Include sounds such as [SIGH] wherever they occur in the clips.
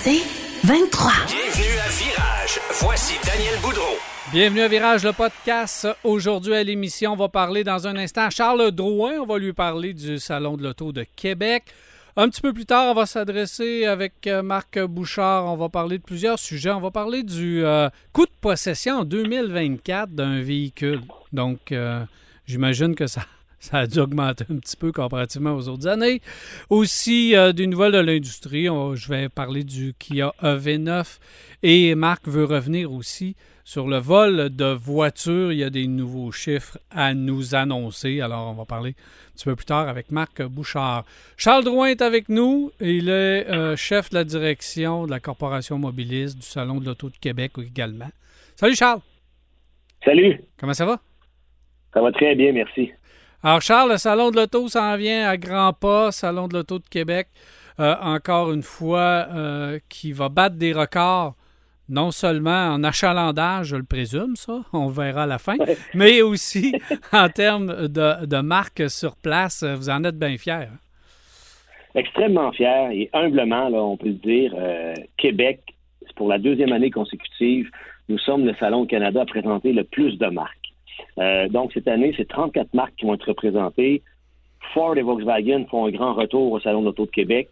C'est 23. Bienvenue à Virage. Voici Daniel Boudreau. Bienvenue à Virage, le podcast. Aujourd'hui à l'émission, on va parler dans un instant à Charles Drouin. On va lui parler du Salon de l'Auto de Québec. Un petit peu plus tard, on va s'adresser avec euh, Marc Bouchard. On va parler de plusieurs sujets. On va parler du euh, coût de possession en 2024 d'un véhicule. Donc, euh, j'imagine que ça, ça a dû augmenter un petit peu comparativement aux autres années. Aussi, des nouvelles de l'industrie. Je vais parler du Kia EV9. Et Marc veut revenir aussi sur le vol de voitures, il y a des nouveaux chiffres à nous annoncer. Alors, on va parler un petit peu plus tard avec Marc Bouchard. Charles Drouin est avec nous. Il est euh, chef de la direction de la Corporation mobiliste du Salon de l'Auto de Québec également. Salut Charles. Salut. Comment ça va? Ça va très bien, merci. Alors Charles, le Salon de l'Auto s'en vient à grands pas, Salon de l'Auto de Québec, euh, encore une fois, euh, qui va battre des records non seulement en achalandage, je le présume, ça, [LAUGHS] on verra à la fin, mais aussi [LAUGHS] en termes de, de marque sur place. Vous en êtes bien fiers. Hein? Extrêmement fiers et humblement, là, on peut le dire, euh, Québec, pour la deuxième année consécutive, nous sommes le Salon au Canada à présenter le plus de marques. Euh, donc, cette année, c'est 34 marques qui vont être représentées. Ford et Volkswagen font un grand retour au Salon d'Auto de Québec.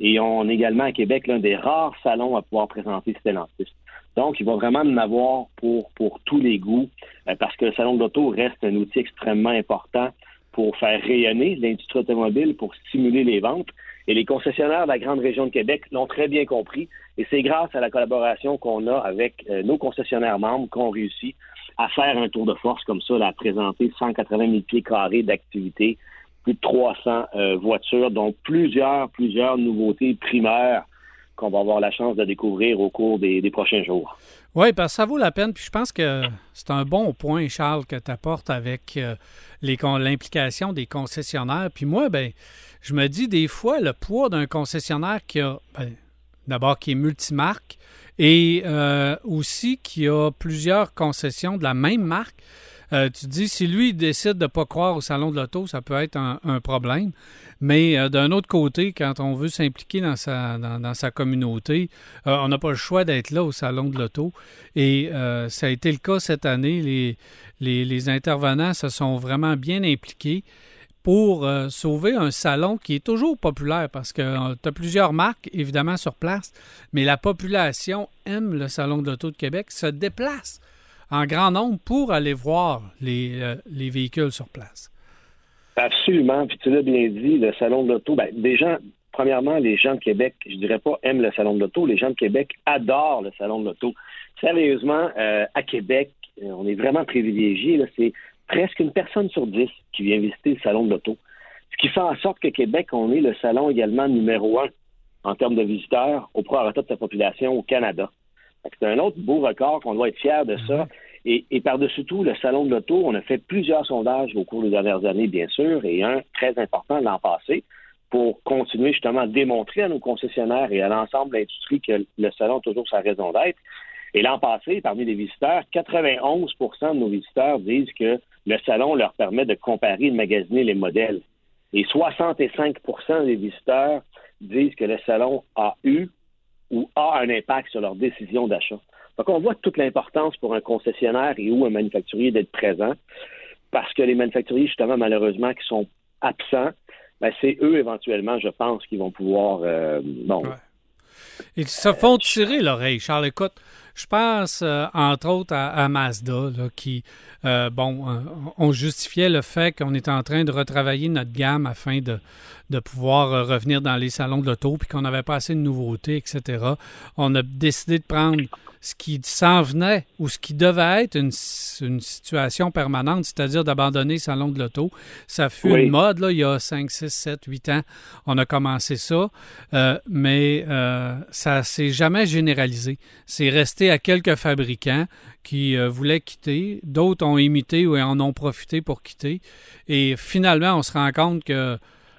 Et on est également à Québec l'un des rares salons à pouvoir présenter Stellantis. Donc, il va vraiment en avoir pour, pour tous les goûts, euh, parce que le salon de l'auto reste un outil extrêmement important pour faire rayonner l'industrie automobile, pour stimuler les ventes. Et les concessionnaires de la grande région de Québec l'ont très bien compris. Et c'est grâce à la collaboration qu'on a avec euh, nos concessionnaires membres qu'on réussit à faire un tour de force comme ça, à présenter 180 000 pieds carrés d'activité plus de 300 euh, voitures, dont plusieurs, plusieurs nouveautés primaires qu'on va avoir la chance de découvrir au cours des, prochains jours. Oui, parce que ça vaut la peine. Puis je pense que c'est un bon point, Charles, que tu apportes avec euh, l'implication des concessionnaires. Puis moi, ben, je me dis des fois, le poids d'un concessionnaire qui a, ben, d'abord, qui est multimarque et euh, aussi qui a plusieurs concessions de la même marque, euh, tu dis, si lui décide de ne pas croire au salon de l'auto, ça peut être un, problème. Mais euh, d'un autre côté, quand on veut s'impliquer dans sa, dans, sa communauté, euh, on n'a pas le choix d'être là au salon de l'auto. Et ça a été le cas cette année. Les, les, les intervenants se sont vraiment bien impliqués pour sauver un salon qui est toujours populaire parce que tu as plusieurs marques, évidemment, sur place, mais la population aime le Salon de l'Auto de Québec, se déplace en grand nombre pour aller voir les, euh, les véhicules sur place. Absolument. Puis tu l'as bien dit, le salon de l'auto, ben, des gens, premièrement, les gens de Québec, je dirais pas aiment le salon de l'auto, les gens de Québec adorent le salon de l'auto. Sérieusement, euh, à Québec, euh, on est vraiment privilégiés. C'est presque une personne sur dix qui vient visiter le salon de l'auto. Ce qui fait en sorte que Québec, on est le salon également numéro un en termes de visiteurs au prorata de sa population au Canada. C'est un autre beau record qu'on doit être fier de ça. Et, par-dessus tout, le Salon de l'Auto, on a fait plusieurs sondages au cours des dernières années, bien sûr, et un très important l'an passé, pour continuer justement à démontrer à nos concessionnaires et à l'ensemble de l'industrie que le Salon a toujours sa raison d'être. Et l'an passé, parmi les visiteurs, 91% de nos visiteurs disent que le Salon leur permet de comparer et de magasiner les modèles. Et 65 des visiteurs disent que le Salon a eu ou a un impact sur leur décision d'achat. Donc, on voit toute l'importance pour un concessionnaire et ou un manufacturier d'être présent, parce que les manufacturiers, justement, malheureusement, qui sont absents, ben, c'est eux, éventuellement, je pense, qui vont pouvoir... Euh, bon, Ils se font tirer l'oreille, Charles. Écoute, je pense, euh, entre autres, à, Mazda, qui, euh, bon, on justifiait le fait qu'on était en train de retravailler notre gamme afin de, de pouvoir revenir dans les salons de l'auto, puis qu'on n'avait pas assez de nouveautés, etc. On a décidé de prendre ce qui s'en venait ou ce qui devait être une, situation permanente, c'est-à-dire d'abandonner le salon de l'auto. Ça fut une mode, là, il y a 5, 6, 7, 8 ans. On a commencé ça, euh, mais euh, ça s'est jamais généralisé. C'est resté à quelques fabricants qui euh, voulaient quitter. D'autres ont imité ou en ont profité pour quitter. Et finalement, on se rend compte que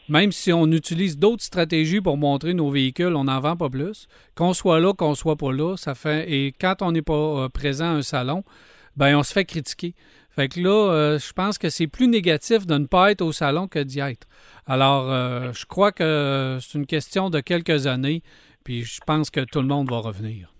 même si on utilise d'autres stratégies pour montrer nos véhicules, on n'en vend pas plus. Qu'on soit là, qu'on soit pas là, ça fait. Et quand on n'est pas euh, présent à un salon, ben on se fait critiquer. Fait que là, euh, je pense que c'est plus négatif de ne pas être au salon que d'y être. Alors, je crois que c'est une question de quelques années. Puis je pense que tout le monde va revenir.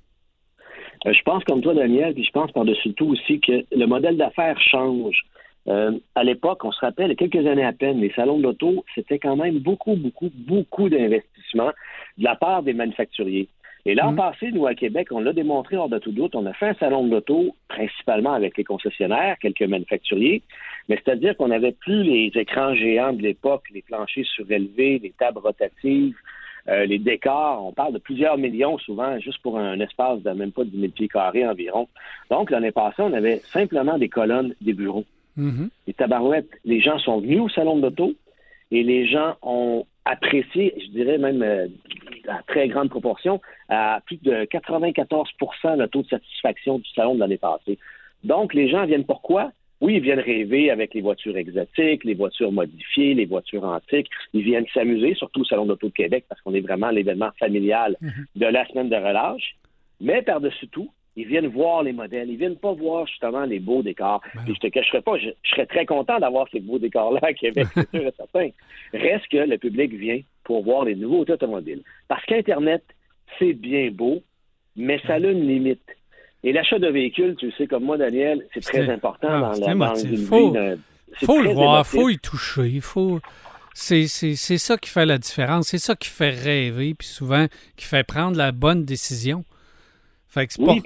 Euh, je pense comme toi, Daniel, puis je pense par-dessus tout aussi que le modèle d'affaires change. Euh, à l'époque, on se rappelle, quelques années à peine, les salons d'auto, c'était quand même beaucoup, beaucoup, beaucoup d'investissements de la part des manufacturiers. Et l'an mm. passé, nous, à Québec, on l'a démontré hors de tout doute. On a fait un salon de l'auto, principalement avec les concessionnaires, quelques manufacturiers, mais c'est-à-dire qu'on n'avait plus les écrans géants de l'époque, les planchers surélevés, les tables rotatives, euh, les décors. On parle de plusieurs millions souvent, juste pour un espace de même pas 10 000 pieds carrés environ. Donc, l'année passée, on avait simplement des colonnes, des bureaux. Mm-hmm. Les tabarouettes, les gens sont venus au salon de l'auto et les gens ont apprécié, je dirais même euh, à très grande proportion, à plus de 94% le taux de satisfaction du salon de l'année passée. Donc, les gens viennent pourquoi? Oui, ils viennent rêver avec les voitures exotiques, les voitures modifiées, les voitures antiques. Ils viennent s'amuser, surtout au Salon d'Auto de Québec, parce qu'on est vraiment l'événement familial mhm. de la semaine de relâche. Mais par-dessus tout, ils viennent voir les modèles. Ils viennent pas voir justement les beaux décors. Ben je te cacherai pas, je, serais très content d'avoir ces beaux décors-là à Québec, c'est sûr et [LAUGHS] certain. Reste que le public vient pour voir les nouveaux automobiles. Parce qu'Internet, c'est bien beau, mais ça a une limite. Et l'achat de véhicules, tu sais comme moi, Daniel, c'est très important ah, dans, la, dans une faut, faut le voir, il faut y toucher, il faut... C'est ça qui fait la différence, c'est ça qui fait rêver, puis souvent qui fait prendre la bonne décision. Fait c'est pour...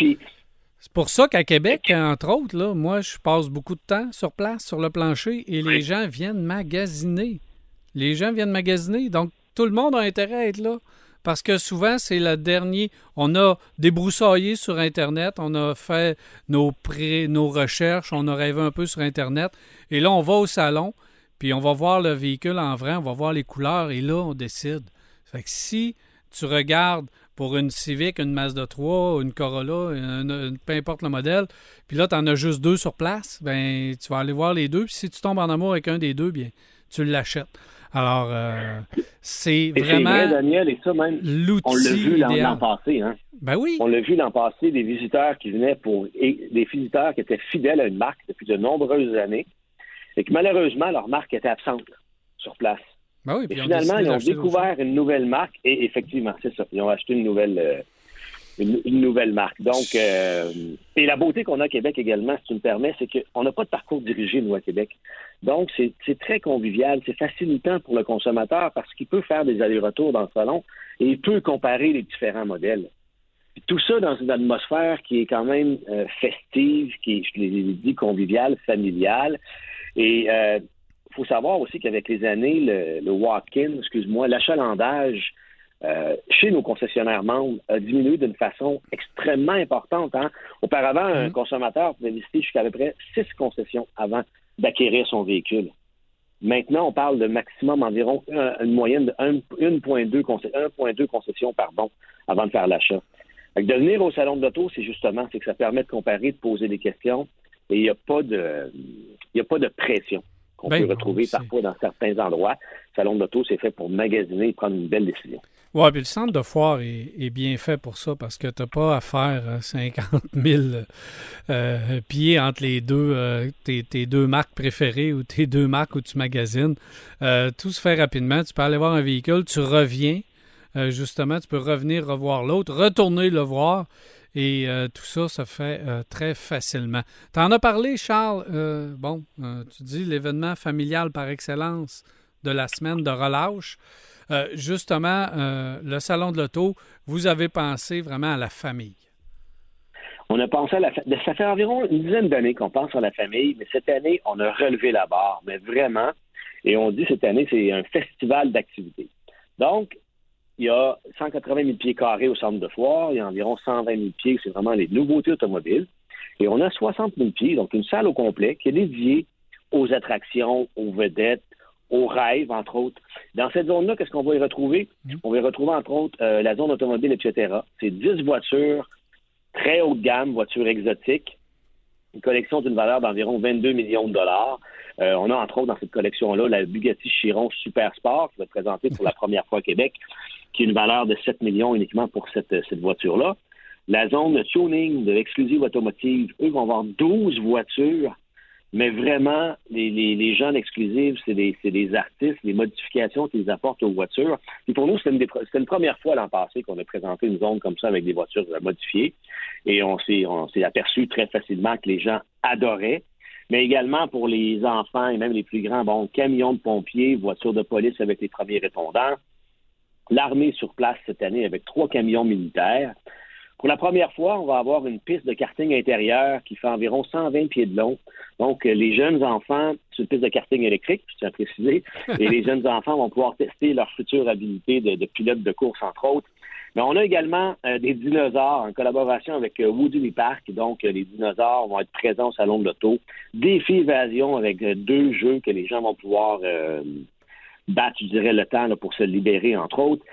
pour ça qu'à Québec, entre autres, là, moi, je passe beaucoup de temps sur place, sur le plancher, et les gens viennent magasiner. Les gens viennent magasiner, donc tout le monde a intérêt à être là parce que souvent, c'est le dernier. On a débroussaillé sur Internet, on a fait nos, nos recherches, on a rêvé un peu sur Internet, et là, on va au salon, puis on va voir le véhicule en vrai, on va voir les couleurs, et là, on décide. Fait que si tu regardes pour une Civic, une Mazda 3, une Corolla, peu importe le modèle, puis là, tu en as juste deux sur place, ben tu vas aller voir les deux, puis si tu tombes en amour avec un des deux, bien, tu l'achètes. Alors, euh, c'est vraiment vrai, Daniel, et ça même, on l'a vu l'an passé. Hein? Ben oui. On l'a vu l'an passé, des visiteurs qui venaient pour... Et des visiteurs qui étaient fidèles à une marque depuis de nombreuses années et que malheureusement, leur marque était absente sur place. Ben oui, et finalement, ils ont découvert une nouvelle marque et effectivement, c'est ça. Ils ont acheté une nouvelle... Euh, une, nouvelle marque. Donc, euh, et la beauté qu'on a à Québec également, si tu me permets, c'est qu'on n'a pas de parcours dirigé, nous, à Québec. Donc, c'est très convivial, c'est facilitant pour le consommateur parce qu'il peut faire des allers-retours dans le salon et il peut comparer les différents modèles. tout ça dans une atmosphère qui est quand même euh, festive, qui est, je l'ai dit, conviviale, familiale. Et il euh, faut savoir aussi qu'avec les années, le, le walk-in, excuse-moi, l'achalandage euh, chez nos concessionnaires membres a diminué d'une façon extrêmement importante. Hein. Auparavant, un mm-hmm. consommateur pouvait visiter jusqu'à peu près six concessions avant d'acquérir son véhicule. Maintenant, on parle de maximum environ une moyenne de 1,2 concessions pardon, avant de faire l'achat. De venir au salon de l'auto, c'est justement c'est que ça permet de comparer, de poser des questions et il n'y a pas de il a pas de pression qu'on ben peut retrouver parfois dans certains endroits. Le salon de l'auto, c'est fait pour magasiner et prendre une belle décision. Oui, puis le centre de foire est, bien fait pour ça parce que tu n'as pas à faire 50 euh, 000 euh, pieds entre les deux, euh, tes, deux marques préférées ou tes deux marques où tu magasines. tout se fait rapidement. Tu peux aller voir un véhicule, tu reviens. justement, tu peux revenir revoir l'autre, retourner le voir. Et tout ça se fait très facilement. Tu en as parlé, Charles? bon, tu dis l'événement familial par excellence de la semaine de relâche. Euh, justement, euh, le salon de l'auto, vous avez pensé vraiment à la famille? On a pensé à la famille. Ça fait environ une dizaine d'années qu'on pense à la famille, mais cette année, on a relevé la barre, mais vraiment. Et on dit cette année, c'est un festival d'activités. Donc, il y a 180 000 pieds carrés au centre de foire, il y a environ 120 000 pieds, c'est vraiment les nouveautés automobiles. Et on a 60 000 pieds, donc une salle au complet qui est dédiée aux attractions, aux vedettes, aux rêves, entre autres. Dans cette zone-là, qu'est-ce qu'on va y retrouver? Mm. On va y retrouver, entre autres, euh, la zone automobile, etc. C'est 10 voitures très haut de gamme, voitures exotiques, une collection d'une valeur d'environ 22 millions de dollars. Euh, on a, entre autres, dans cette collection-là, la Bugatti Chiron Super Sport, qui va être présentée pour la première fois au Québec, qui a une valeur de 7 millions uniquement pour cette, cette voiture-là. La zone de tuning de l'exclusive automotive, eux vont avoir 12 voitures mais vraiment, les, les, les gens exclusifs, c'est des, des, artistes, les modifications qu'ils apportent aux voitures. Et pour nous, c'est une, une, première fois l'an passé qu'on a présenté une zone comme ça avec des voitures modifiées. Et on s'est, on s'est aperçu très facilement que les gens adoraient. Mais également pour les enfants et même les plus grands, bon, camions de pompiers, voitures de police avec les premiers répondants. L'armée sur place cette année avec trois camions militaires. Pour la première fois, on va avoir une piste de karting intérieur qui fait environ 120 pieds de long. Donc, euh, les jeunes enfants, c'est une piste de karting électrique, je tiens à préciser, [LAUGHS] et les jeunes enfants vont pouvoir tester leur future habilité de, pilote de course, entre autres. Mais on a également euh, des dinosaures en collaboration avec euh, Woody Park. Donc, les dinosaures vont être présents au Salon de l'Auto. Défi évasion avec deux jeux que les gens vont pouvoir battre, je dirais, le temps pour se libérer, entre autres.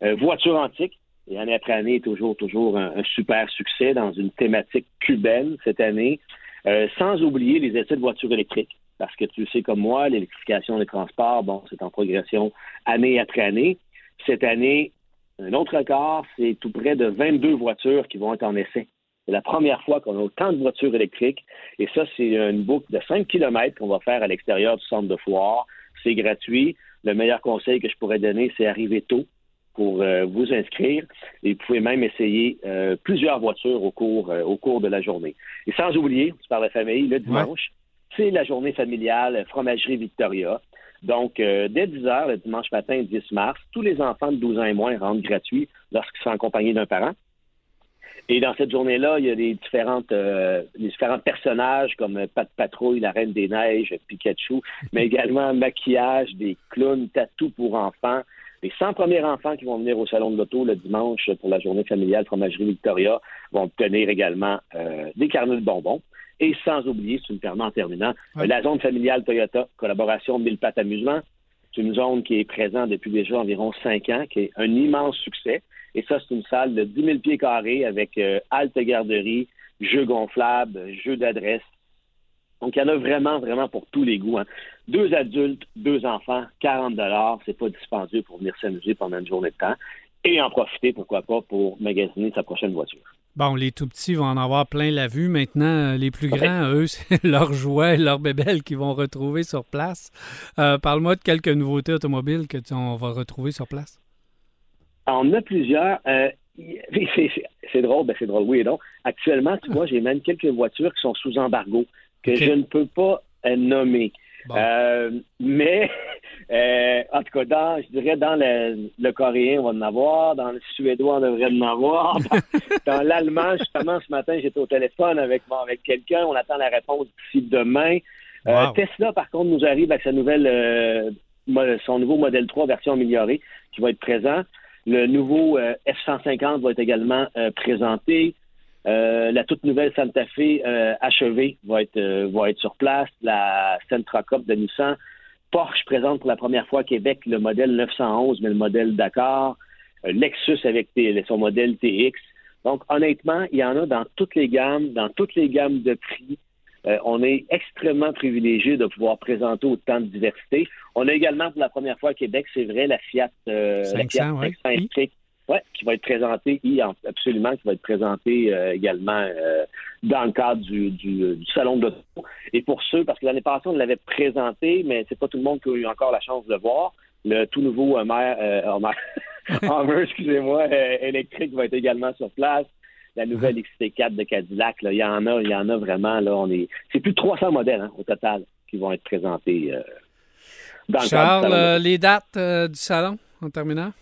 voiture antique, et année après année, toujours, toujours un, super succès dans une thématique cubaine cette année, euh, sans oublier les essais de voitures électriques. Parce que tu sais comme moi, l'électrification des transports, bon, c'est en progression année après année. Cette année, un autre record, c'est tout près de 22 voitures qui vont être en essai. C'est la première fois qu'on a autant de voitures électriques. Et ça, c'est une boucle de 5 km qu'on va faire à l'extérieur du centre de foire. C'est gratuit. Le meilleur conseil que je pourrais donner, c'est arriver tôt pour euh, vous inscrire. Et vous pouvez même essayer euh, plusieurs voitures au cours, euh, au cours de la journée. Et sans oublier, tu parles de famille, le dimanche, c'est la journée familiale Fromagerie Victoria. Donc, dès 10 heures, le dimanche matin, 10 mars, tous les enfants de 12 ans et moins rentrent gratuits lorsqu'ils sont accompagnés d'un parent. Et dans cette journée-là, il y a des différentes, des différents personnages comme Pat Patrouille, la Reine des Neiges, Pikachu, mais également maquillage, des clowns, tatou pour enfants, les 100 premiers enfants qui vont venir au Salon de l'Auto le dimanche pour la journée familiale Fromagerie Victoria vont obtenir également euh, des carnets de bonbons. Et sans oublier, si tu me permets en terminant, la zone familiale Toyota, collaboration Mille Pattes Amusement. C'est une zone qui est présente depuis déjà environ cinq ans, qui est un immense succès. Et ça, c'est une salle de 10 000 pieds carrés avec euh, halte garderie, jeux gonflables, jeux d'adresse, donc, il y en a vraiment, vraiment pour tous les goûts. Hein. Deux adultes, deux enfants, 40 dollars, c'est pas dispendieux pour venir s'amuser pendant une journée de temps et en profiter, pourquoi pas, pour magasiner sa prochaine voiture. Bon, les tout petits vont en avoir plein la vue. Maintenant, euh, les plus grands, eux, [LAUGHS] c'est leurs jouets, leurs bébelles qu'ils vont retrouver sur place. Euh, parle-moi de quelques nouveautés automobiles que on va retrouver sur place. On a plusieurs. Euh, [LAUGHS] c'est drôle, ben c'est drôle, oui et non. Actuellement, tu vois, j'ai même quelques voitures qui sont sous embargo que je ne peux pas nommer. Euh, mais, [LAUGHS] euh, en tout cas, dans, je dirais dans le, coréen, on va en avoir. Dans le suédois, on devrait en avoir. [LAUGHS] Dans, l'allemand, justement, ce matin, j'étais au téléphone avec, avec quelqu'un. On attend la réponse d'ici demain. Euh, Tesla, par contre, nous arrive avec sa nouvelle, son nouveau modèle 3 version améliorée qui va être présent. Le nouveau F-150 va être également présenté. Euh, la toute nouvelle Santa Fe euh, achevée va être, euh, va être sur place. La Sentra Cup de Nissan. Porsche présente pour la première fois à Québec le modèle 911, mais le modèle Dakar. Lexus avec son modèle TX. Donc, honnêtement, il y en a dans toutes les gammes, dans toutes les gammes de prix. on est extrêmement privilégié de pouvoir présenter autant de diversité. On a également pour la première fois à Québec, c'est vrai, la Fiat, la Fiat 500 électrique oui, qui va être présenté, absolument, qui va être présenté euh, également euh, dans le cadre du, du, du salon de l'auto. Et pour ceux, parce que l'année passée, on l'avait présenté, mais c'est pas tout le monde qui a eu encore la chance de le voir. Le tout nouveau Hummer, euh, [LAUGHS] excusez-moi, électrique va être également sur place. La nouvelle XT4 de Cadillac, là, il y en a, il y en a vraiment. Là, on est, c'est plus de 300 modèles hein, au total qui vont être présentés dans le cadre du salon. les dates du salon en terminant?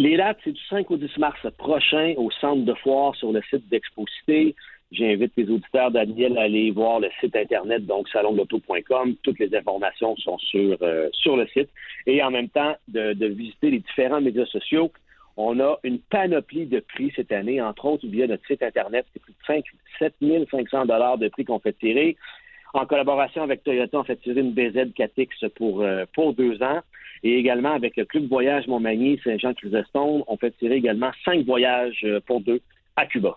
Les dates, c'est du 5 au 10 mars prochain au centre de foire sur le site d'Exposité. J'invite les auditeurs Daniel à aller voir le site internet, donc salondeauto.com. Toutes les informations sont sur, euh, sur le site. Et en même temps, de, visiter les différents médias sociaux. On a une panoplie de prix cette année, entre autres via notre site internet. C'est plus de 5, 7 500 de prix qu'on fait tirer. En collaboration avec Toyota, on fait tirer une BZ 4X pour, euh, pour deux ans. Et également avec le Club Voyage Montmagny, Saint-Jean-Chrysostome, on fait tirer également cinq voyages euh, pour deux à Cuba.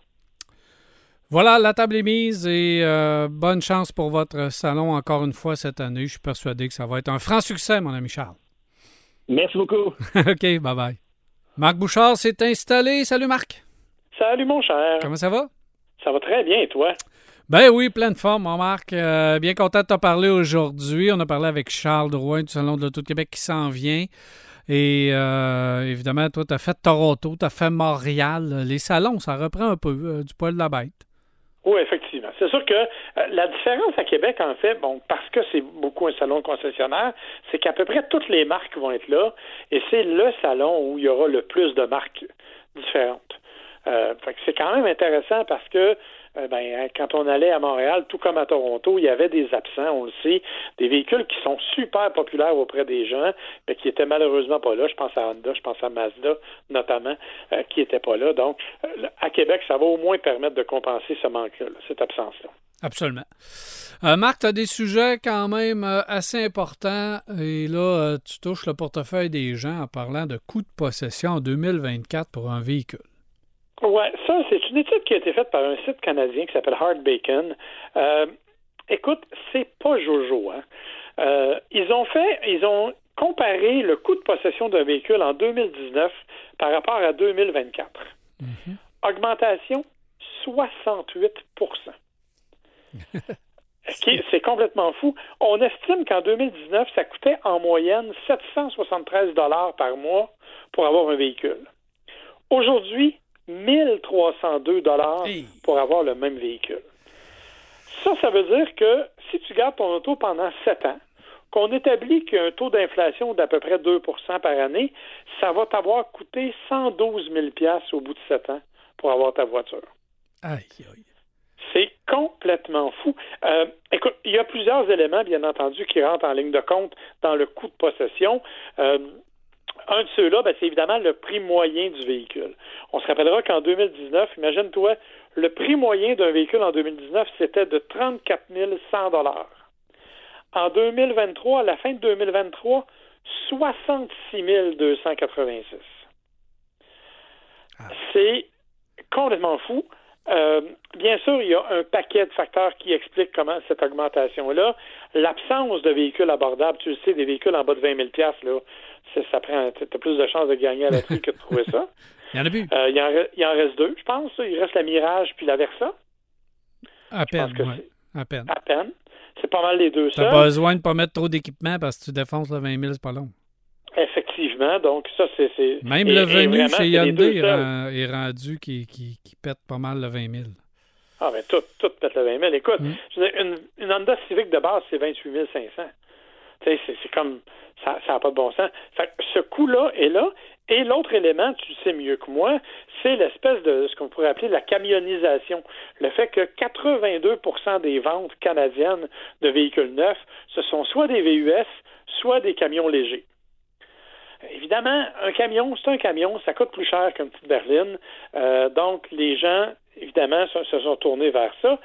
Voilà, la table est mise et euh, bonne chance pour votre salon encore une fois cette année. Je suis persuadé que ça va être un franc succès, mon ami Charles. Merci beaucoup. [LAUGHS] OK, bye bye. Marc Bouchard s'est installé. Salut Marc. Salut mon cher. Comment ça va? Ça va très bien, et toi? Ben oui, pleine forme, mon Marc. Euh, bien content de te parler aujourd'hui. On a parlé avec Charles Drouin du Salon de l'Auto de Québec qui s'en vient. Et euh, évidemment, toi, tu as fait Toronto, tu as fait Montréal. Les salons, ça reprend un peu euh, du poil de la bête. Oui, effectivement. C'est sûr que la différence à Québec, en fait, bon, parce que c'est beaucoup un salon concessionnaire, c'est qu'à peu près toutes les marques vont être là, et c'est le salon où il y aura le plus de marques différentes. c'est quand même intéressant parce que euh, ben, quand on allait à Montréal, tout comme à Toronto, il y avait des absents, on le sait, des véhicules qui sont super populaires auprès des gens, mais qui étaient malheureusement pas là. Je pense à Honda, je pense à Mazda notamment, euh, qui n'étaient pas là. Donc, euh, à Québec, ça va au moins permettre de compenser ce manque-là, cette absence-là. Absolument. Marc, tu as des sujets quand même assez importants et là, tu touches le portefeuille des gens en parlant de coût de possession en 2024 pour un véhicule. Oui, ça, c'est une étude qui a été faite par un site canadien qui s'appelle Hard Bacon. Euh, écoute, c'est pas Jojo. Hein? Euh, ils ont fait, ils ont comparé le coût de possession d'un véhicule en 2019 par rapport à 2024. Mhm. Augmentation 68% [LAUGHS] C'est complètement fou. On estime qu'en 2019, ça coûtait en moyenne 773 dollars par mois pour avoir un véhicule. Aujourd'hui, 1302 dollars pour avoir le même véhicule. Ça, ça veut dire que si tu gardes ton auto pendant 7 ans, qu'on établit qu'il y a un taux d'inflation d'à peu près 2% par année, ça va t'avoir coûté 112 000 au bout de 7 ans pour avoir ta voiture. Aïe, C'est complètement fou. Euh, écoute, il y a plusieurs éléments, bien entendu, qui rentrent en ligne de compte dans le coût de possession. Euh, un de ceux-là, ben, c'est évidemment le prix moyen du véhicule. On se rappellera qu'en 2019, imagine-toi, le prix moyen d'un véhicule en 2019, c'était de 34 100 En 2023, à la fin de 2023, 66 286. Ah. C'est complètement fou. Euh, bien sûr, il y a un paquet de facteurs qui expliquent comment cette augmentation-là. L'absence de véhicules abordables, tu le sais, des véhicules en bas de 20 000 là, ça prend, t'as plus de chances de gagner à la que de trouver ça. [LAUGHS] il y en a plus. Euh, il, en, reste deux, je pense. Il reste la Mirage puis la Versa. À peine, À peine. À peine. C'est pas mal les deux T'as pas besoin de pas mettre trop d'équipement parce que tu défonces le 20 000, c'est pas long. Effectivement, donc ça, c'est... Même le venu chez Hyundai est, rendu qui, qui, qui, pète pas mal le 20 000. Ah, ben tout, tout pète le 20 000. Écoute, mm. une, une Honda Civic de base, c'est 28 500. C'est comme ça n'a pas de bon sens. ce coût-là est là. Et l'autre élément, tu sais mieux que moi, c'est l'espèce de ce qu'on pourrait appeler la camionnisation. Le fait que 82% des ventes canadiennes de véhicules neufs, ce sont soit des VUS, soit des camions légers. Évidemment, un camion, c'est un camion, ça coûte plus cher qu'une petite berline. Euh, donc, les gens, évidemment, se, se sont tournés vers ça.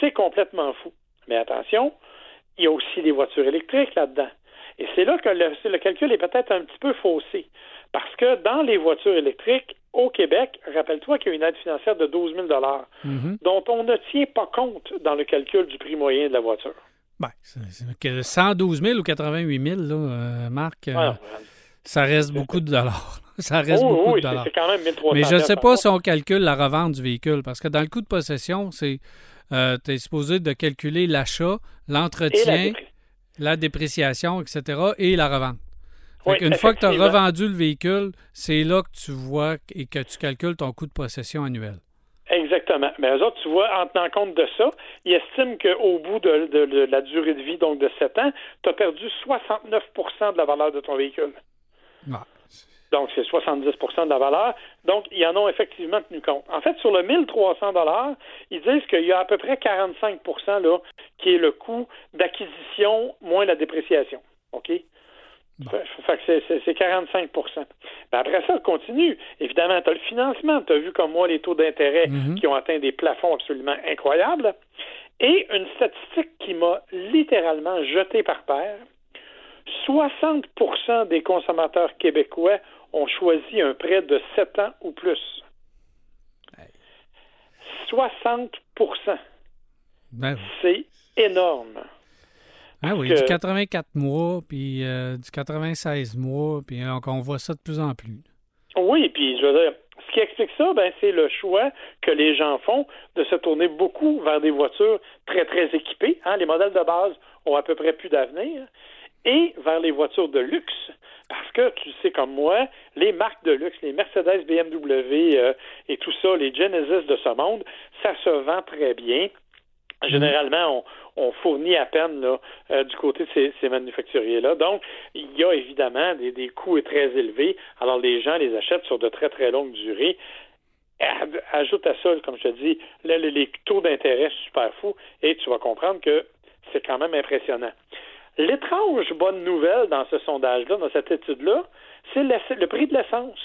C'est complètement fou. Mais attention, il y a aussi des voitures électriques là-dedans. Et c'est là que le, calcul est peut-être un petit peu faussé. Parce que dans les voitures électriques, au Québec, rappelle-toi qu'il y a une aide financière de 12 000 mhm. dont on ne tient pas compte dans le calcul du prix moyen de la voiture. Ben, c'est 112 000 ou 88 000, là, euh, Marc, euh, ça reste beaucoup de dollars. [LAUGHS] Ça reste beaucoup de dollars. Quand même Mais je ne sais pas si on calcule la revente du véhicule, parce que dans le coût de possession, c'est euh, tu es supposé de calculer l'achat, l'entretien, la, dépréciation, etc., et la revente. une fois que tu as revendu le véhicule, c'est là que tu vois et que tu calcules ton coût de possession annuel. Exactement. Mais eux autres, tu vois, en tenant compte de ça, ils estiment qu'au bout de, la durée de vie, donc de 7 ans, tu as perdu 69% de la valeur de ton véhicule. Donc, c'est 70% de la valeur. Donc, ils en ont effectivement tenu compte. En fait, sur le 1300 dollars, ils disent qu'il y a à peu près 45 là, qui est le coût d'acquisition moins la dépréciation. OK? Fait que c'est 45% ben Après ça, continue. Évidemment, tu as le financement. Tu as vu comme moi les taux d'intérêt mm-hmm. qui ont atteint des plafonds absolument incroyables. Et une statistique qui m'a littéralement jeté par terre. 60% des consommateurs québécois ont choisi un prêt de 7 ans ou plus. 60 ben C'est énorme. Ah oui, du 84 mois, puis euh, du 96 mois, puis on voit ça de plus en plus. Oui, puis je veux dire, ce qui explique ça, ben, c'est le choix que les gens font de se tourner beaucoup vers des voitures très, très équipées. Hein. Les modèles de base ont à peu près plus d'avenir. Et vers les voitures de luxe. Parce que tu sais comme moi, les marques de luxe, les Mercedes, BMW euh, et tout ça, les Genesis de ce monde, ça se vend très bien. Généralement, on, fournit à peine là, euh, du côté de ces, manufacturiers-là. Donc, il y a évidemment des, des coûts très élevés. Alors, les gens les achètent sur de très, très longues durées. Ajoute à ça, comme je te dis, les taux d'intérêt super fous et tu vas comprendre que c'est quand même impressionnant. L'étrange bonne nouvelle dans ce sondage-là, dans cette étude-là, c'est le, prix de l'essence.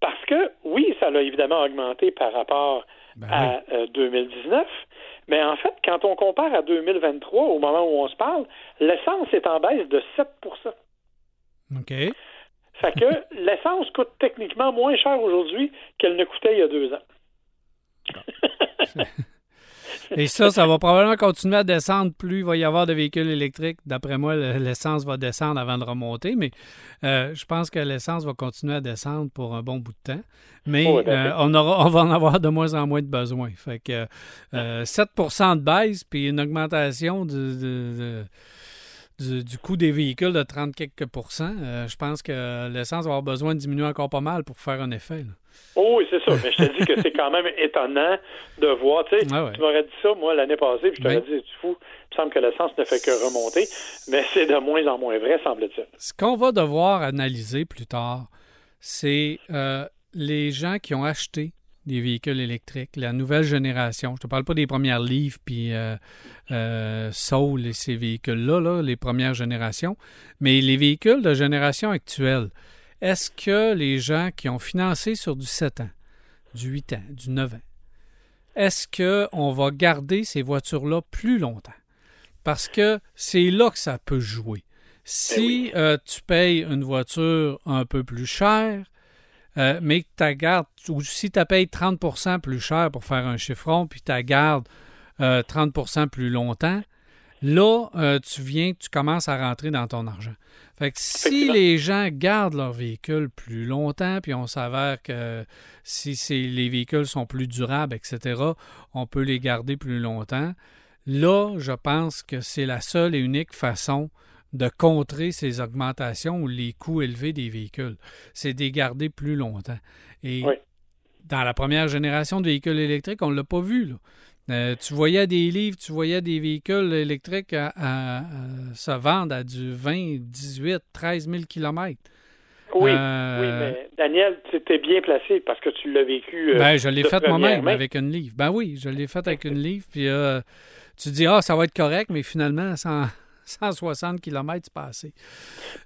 Parce que, oui, ça l'a évidemment augmenté par rapport ben à 2019, euh, mais en fait, quand on compare à 2023, au moment où on se parle, l'essence est en baisse de 7 OK. Fait que [LAUGHS] l'essence coûte techniquement moins cher aujourd'hui qu'elle ne coûtait il y a deux ans. [LAUGHS] Et ça, ça va probablement continuer à descendre plus il va y avoir de véhicules électriques. D'après moi, l'essence va descendre avant de remonter, mais euh, je pense que l'essence va continuer à descendre pour un bon bout de temps. Mais oh, euh, on, aura, on va en avoir de moins en moins de besoin. Fait que 7 euh, de baisse, puis une augmentation de du, coût des véhicules de 30 quelques pourcents, euh, je pense que l'essence va avoir besoin de diminuer encore pas mal pour faire un effet. Oh oui, c'est ça. Mais je te dis que c'est quand même étonnant de voir. Tu sais, tu m'aurais dit ça, moi, l'année passée, puis je t'aurais dit, tu fou, il me semble que l'essence ne fait que remonter. Mais c'est de moins en moins vrai, semble-t-il. Ce qu'on va devoir analyser plus tard, c'est euh, les gens qui ont acheté des véhicules électriques, la nouvelle génération. Je te parle pas des premières livres puis euh, euh, Soul et ces véhicules-là, les premières générations, mais les véhicules de génération actuelle. Est-ce que les gens qui ont financé sur du 7 ans, du 8 ans, du 9 ans, est-ce qu'on va garder ces voitures-là plus longtemps? Parce que c'est là que ça peut jouer. Si ben euh, tu payes une voiture un peu plus chère, euh, mais que tu gardes, ou si tu payes 30% plus cher pour faire un chiffron, puis tu gardes 30% plus longtemps, là, euh, tu viens, tu commences à rentrer dans ton argent. Fait que si les gens gardent leur véhicule plus longtemps, puis on s'avère que si les véhicules sont plus durables, etc., on peut les garder plus longtemps, là, je pense que c'est la seule et unique façon de contrer ces augmentations ou les coûts élevés des véhicules. C'est de les garder plus longtemps. Et dans la première génération de véhicules électriques, on ne l'a pas vu. Euh, tu voyais des livres, tu voyais des véhicules électriques à, se vendre à du 20, 18, 13 000 km. Oui, euh, oui, mais Daniel, tu étais bien placé parce que tu l'as vécu. Euh, ben, je l'ai fait moi-même avec une livre. Ben oui, je l'ai fait avec une [LAUGHS] livre. Puis tu dis, ah, ça va être correct, mais finalement, sans, 160 km passé.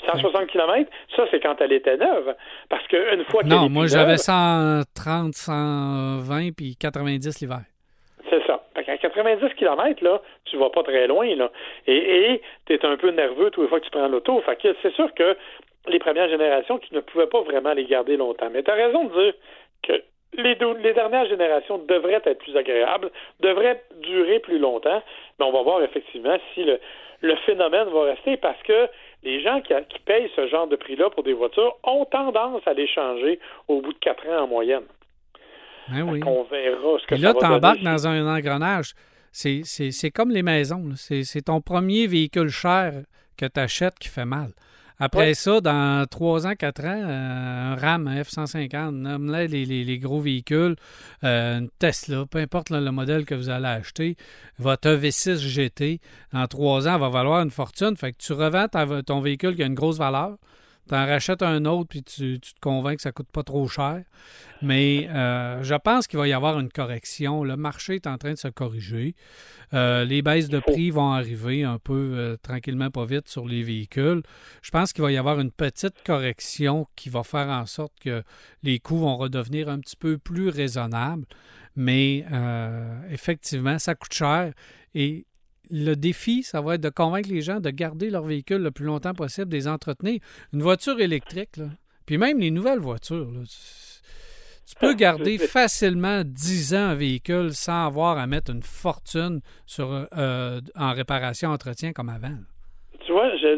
160 km, ça, c'est quand elle était neuve. Parce qu'une fois qu'elle Non, moi, j'avais 130, 120 puis 90 l'hiver. C'est ça. À 90 km, là, tu vas pas très loin, là. Et tu es un peu nerveux tous les fois que tu prends l'auto. C'est sûr que les premières générations, ne pouvais pas vraiment les garder longtemps. Mais tu as raison de dire que les, dernières générations devraient être plus agréables, devraient durer plus longtemps, mais on va voir effectivement si le phénomène va rester parce que les gens qui, payent ce genre de prix-là pour des voitures ont tendance à les changer au bout de quatre ans en moyenne. Ben oui. On verra ce que Et là, tu embarques dans un engrenage. C'est comme les maisons. C'est ton premier véhicule cher que tu achètes qui fait mal. Après ça, dans trois ans, quatre ans, euh, un RAM, un F-150, les, les, gros véhicules, euh, une Tesla, peu importe le modèle que vous allez acheter, votre EV6 GT, en trois ans, va valoir une fortune. Fait que tu revends ton véhicule qui a une grosse valeur, tu en rachètes un autre, puis tu, te convaincs que ça ne coûte pas trop cher. Mais euh, je pense qu'il va y avoir une correction. Le marché est en train de se corriger. Euh, les baisses de prix vont arriver un peu euh, tranquillement, pas vite, sur les véhicules. Je pense qu'il va y avoir une petite correction qui va faire en sorte que les coûts vont redevenir un petit peu plus raisonnables. Mais effectivement, ça coûte cher. Et le défi, ça va être de convaincre les gens de garder leur véhicule le plus longtemps possible, de les entretenir. Une voiture électrique, là, puis même les nouvelles voitures, tu, peux [LAUGHS] garder facilement 10 ans un véhicule sans avoir à mettre une fortune sur, euh, en réparation, entretien comme avant.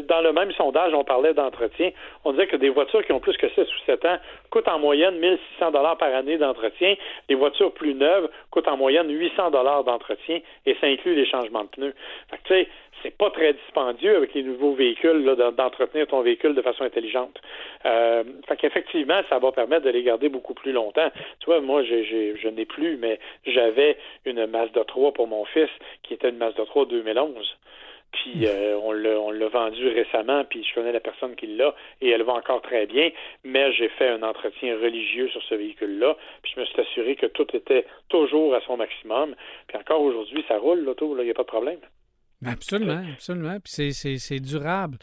Dans le même sondage, on parlait d'entretien. On disait que des voitures qui ont plus que 6 ou 7 ans coûtent en moyenne 1600 dollars par année d'entretien. Les voitures plus neuves coûtent en moyenne 800 dollars d'entretien et ça inclut les changements de pneus. Fait que, tu sais, c'est pas très dispendieux avec les nouveaux véhicules d'entretenir ton véhicule de façon intelligente. Euh, fait qu'effectivement, ça va permettre de les garder beaucoup plus longtemps. Tu vois, moi, je n'ai plus, mais j'avais une Mazda 3 pour mon fils qui était une Mazda 3 2011. Puis euh, on l'a vendu récemment, puis je connais la personne qui l'a et elle va encore très bien. Mais j'ai fait un entretien religieux sur ce véhicule-là, puis je me suis assuré que tout était toujours à son maximum. Puis encore aujourd'hui, ça roule l'auto, il n'y a pas de problème. Absolument, absolument. Puis c'est durable.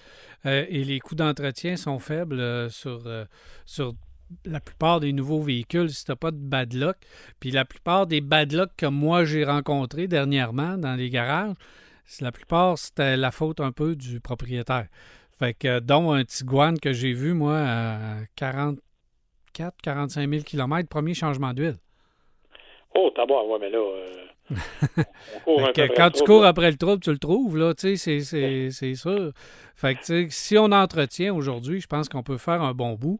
Euh, et les coûts d'entretien sont faibles euh, sur, sur la plupart des nouveaux véhicules si tu pas de bad luck. Puis la plupart des bad luck que moi j'ai rencontrés dernièrement dans les garages, la plupart c'était la faute un peu du propriétaire. Fait que, dont un Tiguan que j'ai vu, moi, à 44, 45 000 km, premier changement d'huile. Oh, t'as bon, ouais, mais là, [LAUGHS] quand tu cours après le trouble, tu le trouves, là, tu sais, c'est sûr. Fait que, si on entretient aujourd'hui, je pense qu'on peut faire un bon bout.